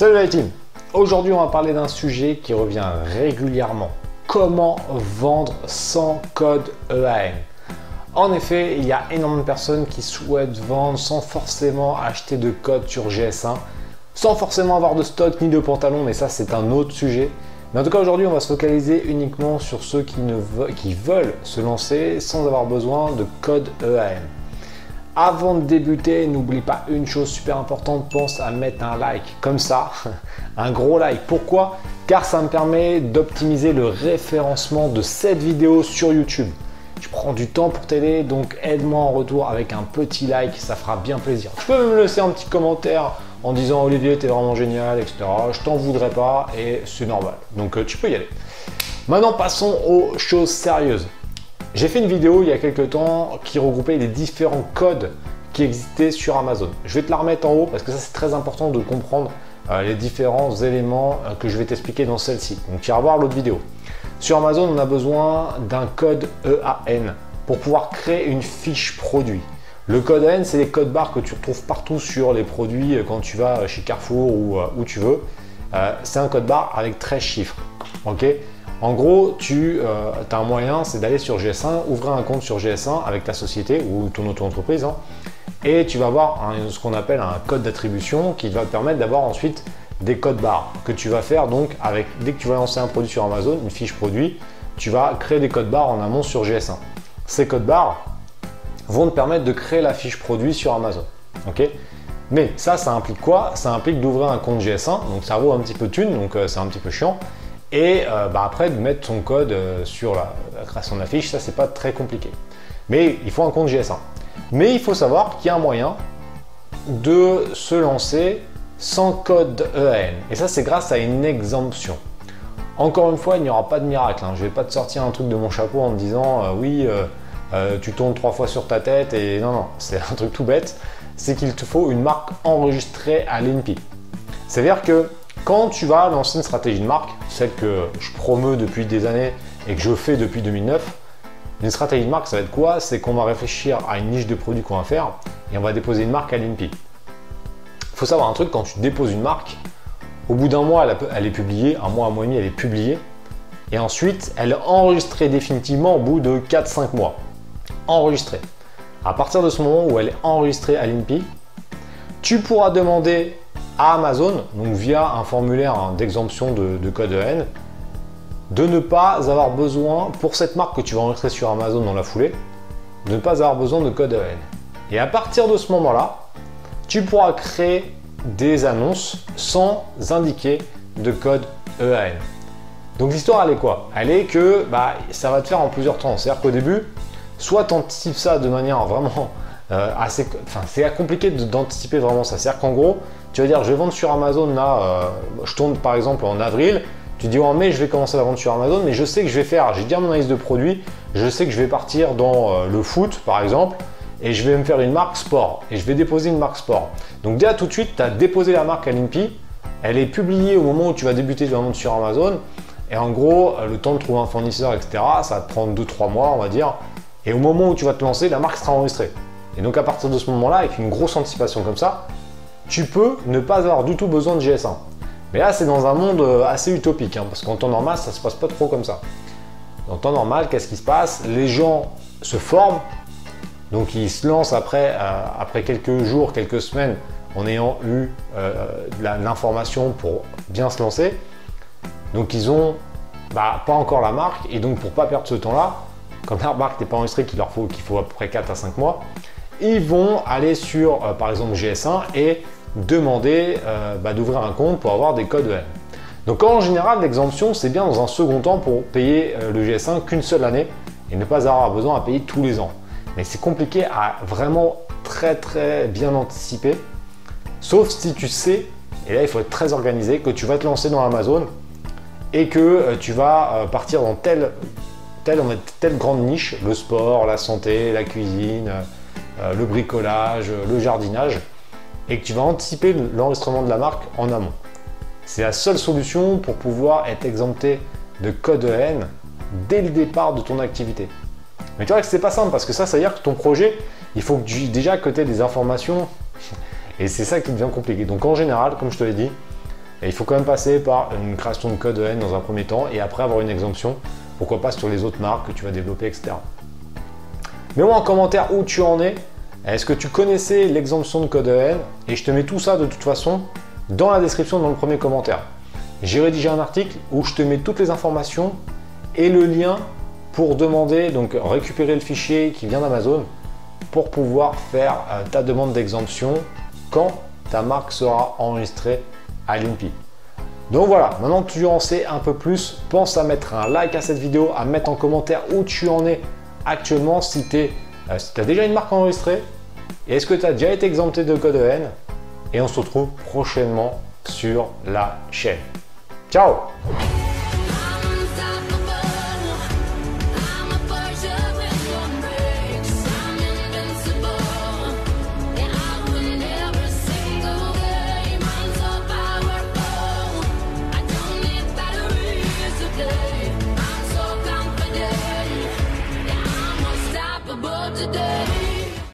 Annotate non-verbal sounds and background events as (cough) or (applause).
Salut la team Aujourd'hui on va parler d'un sujet qui revient régulièrement. Comment vendre sans code EAN En effet, il y a énormément de personnes qui souhaitent vendre sans forcément acheter de code sur GS1, sans forcément avoir de stock ni de pantalon, mais ça c'est un autre sujet. Mais en tout cas aujourd'hui on va se focaliser uniquement sur ceux qui, veulent se lancer sans avoir besoin de code EAN. Avant de débuter, n'oublie pas une chose super importante, pense à mettre un like comme ça, (laughs) un gros like. Pourquoi? Car ça me permet d'optimiser le référencement de cette vidéo sur YouTube. Je prends du temps pour t'aider, donc aide-moi en retour avec un petit like, ça fera bien plaisir. Tu peux me laisser un petit commentaire en disant Olivier, t'es vraiment génial, etc. Je t'en voudrais pas et c'est normal. Donc euh, tu peux y aller. Maintenant, passons aux choses sérieuses. J'ai fait une vidéo il y a quelques temps qui regroupait les différents codes qui existaient sur Amazon. Je vais te la remettre en haut parce que ça c'est très important de comprendre euh, les différents éléments euh, que je vais t'expliquer dans celle-ci. Donc tu iras voir l'autre vidéo. Sur Amazon, on a besoin d'un code EAN pour pouvoir créer une fiche produit. Le code EAN, c'est les codes barres que tu retrouves partout sur les produits euh, quand tu vas chez Carrefour ou où tu veux. c'est un code barre avec 13 chiffres. ok? En gros, tu euh, as un moyen, c'est d'aller sur GS1, ouvrir un compte sur GS1 avec ta société ou ton auto-entreprise, hein, et tu vas avoir ce qu'on appelle un code d'attribution qui va te permettre d'avoir ensuite des codes barres que tu vas faire donc avec dès que tu vas lancer un produit sur Amazon, une fiche produit, tu vas créer des codes barres en amont sur GS1. Ces codes barres vont te permettre de créer la fiche produit sur Amazon. mais ça, ça implique quoi? Ça implique d'ouvrir un compte GS1, donc ça vaut un petit peu de thunes, donc euh, c'est un petit peu chiant et euh, bah, après de mettre son code euh, sur la, création la fiche, ça c'est pas très compliqué. Mais il faut un compte GS1. Mais il faut savoir qu'il y a un moyen de se lancer sans code EAN. Et ça c'est grâce à une exemption. Encore une fois, il n'y aura pas de miracle. Hein. Je ne vais pas te sortir un truc de mon chapeau en te disant euh, oui, tu tournes trois fois sur ta tête et non, non, c'est un truc tout bête. C'est qu'il te faut une marque enregistrée à l'INPI. C'est-à-dire que quand tu vas lancer une stratégie de marque, celle que je promeux depuis des années et que je fais depuis 2009, une stratégie de marque, ça va être quoi? C'est qu'on va réfléchir à une niche de produits qu'on va faire et on va déposer une marque à l'INPI. Il faut savoir un truc, quand tu déposes une marque, au bout d'un mois, elle, est publiée, un mois, un mois et demi, elle est publiée. Et ensuite, elle est enregistrée définitivement au bout de 4-5 mois. Enregistrée. À partir de ce moment où elle est enregistrée à l'INPI, tu pourras demander Amazon, donc via un formulaire hein, d'exemption de, code EN, de ne pas avoir besoin, pour cette marque que tu vas enregistrer sur Amazon dans la foulée, de ne pas avoir besoin de code EN. Et à partir de ce moment-là, tu pourras créer des annonces sans indiquer de code EAN. Donc l'histoire elle est quoi? Elle est que bah, ça va te faire en plusieurs temps. C'est-à-dire qu'au début, soit tu anticipes ça de manière vraiment euh, c'est compliqué d'anticiper vraiment ça. C'est-à-dire qu'en gros, tu vas dire, je vais vendre sur Amazon là, euh, je tourne par exemple en avril. Tu dis en mai, je vais commencer la vente sur Amazon, mais je sais que je vais faire, j'ai déjà mon analyse de produit, je sais que je vais partir dans euh, le foot par exemple, et je vais me faire une marque sport, et je vais déposer une marque sport. Donc déjà tout de suite, tu as déposé la marque à l'INPI, elle est publiée au moment où tu vas débuter la vente sur Amazon, et en gros, le temps de trouver un fournisseur, etc., ça va te prendre 2-3 mois, on va dire, et au moment où tu vas te lancer, la marque sera enregistrée. Et donc à partir de ce moment-là, avec une grosse anticipation comme ça, tu peux ne pas avoir du tout besoin de GS1. Mais là, c'est dans un monde euh, assez utopique, hein, parce qu'en temps normal, ça se passe pas trop comme ça. En temps normal, qu'est-ce qui se passe? Les gens se forment, donc ils se lancent après, euh, après quelques jours, quelques semaines, en ayant eu euh, l'information pour bien se lancer. Donc ils ont bah, pas encore la marque, et donc pour pas perdre ce temps-là, comme la marque n'est pas enregistrée, qu'il leur faut, qu'il faut à peu près 4 à 5 mois, ils vont aller sur, par exemple, GS1 et demander euh, bah, d'ouvrir un compte pour avoir des codes EN. Donc en général, l'exemption, c'est bien dans un second temps pour payer euh, le GS1 qu'une seule année et ne pas avoir besoin à payer tous les ans. Mais c'est compliqué à vraiment très très bien anticiper, sauf si tu sais, et là il faut être très organisé, que tu vas te lancer dans Amazon et que euh, tu vas partir dans telle, telle, telle grande niche, le sport, la santé, la cuisine, le bricolage, le jardinage et que tu vas anticiper l'enregistrement de la marque en amont. C'est la seule solution pour pouvoir être exempté de code EN dès le départ de ton activité. Mais tu vois que c'est pas simple parce que ça, ça veut dire que ton projet, il faut que tu, déjà que tu des informations (laughs) et c'est ça qui devient compliqué. Donc en général, comme je te l'ai dit, Et il faut quand même passer par une création de code EN dans un premier temps et après avoir une exemption. Pourquoi pas sur les autres marques que tu vas développer, etc. Mets-moi en commentaire où tu en es. Est-ce que tu connaissais l'exemption de code EN Et je te mets tout ça de toute façon dans la description dans le premier commentaire. J'ai rédigé un article où je te mets toutes les informations et le lien pour demander, donc récupérer le fichier qui vient d'Amazon pour pouvoir faire euh, ta demande d'exemption quand ta marque sera enregistrée à l'INPI. Donc voilà, maintenant que tu en sais un peu plus, pense à mettre un like à cette vidéo, à mettre en commentaire où tu en es actuellement, si tu euh, as déjà une marque enregistrée, et est-ce que tu as déjà été exempté de code EN, et on se retrouve prochainement sur la chaîne. Ciao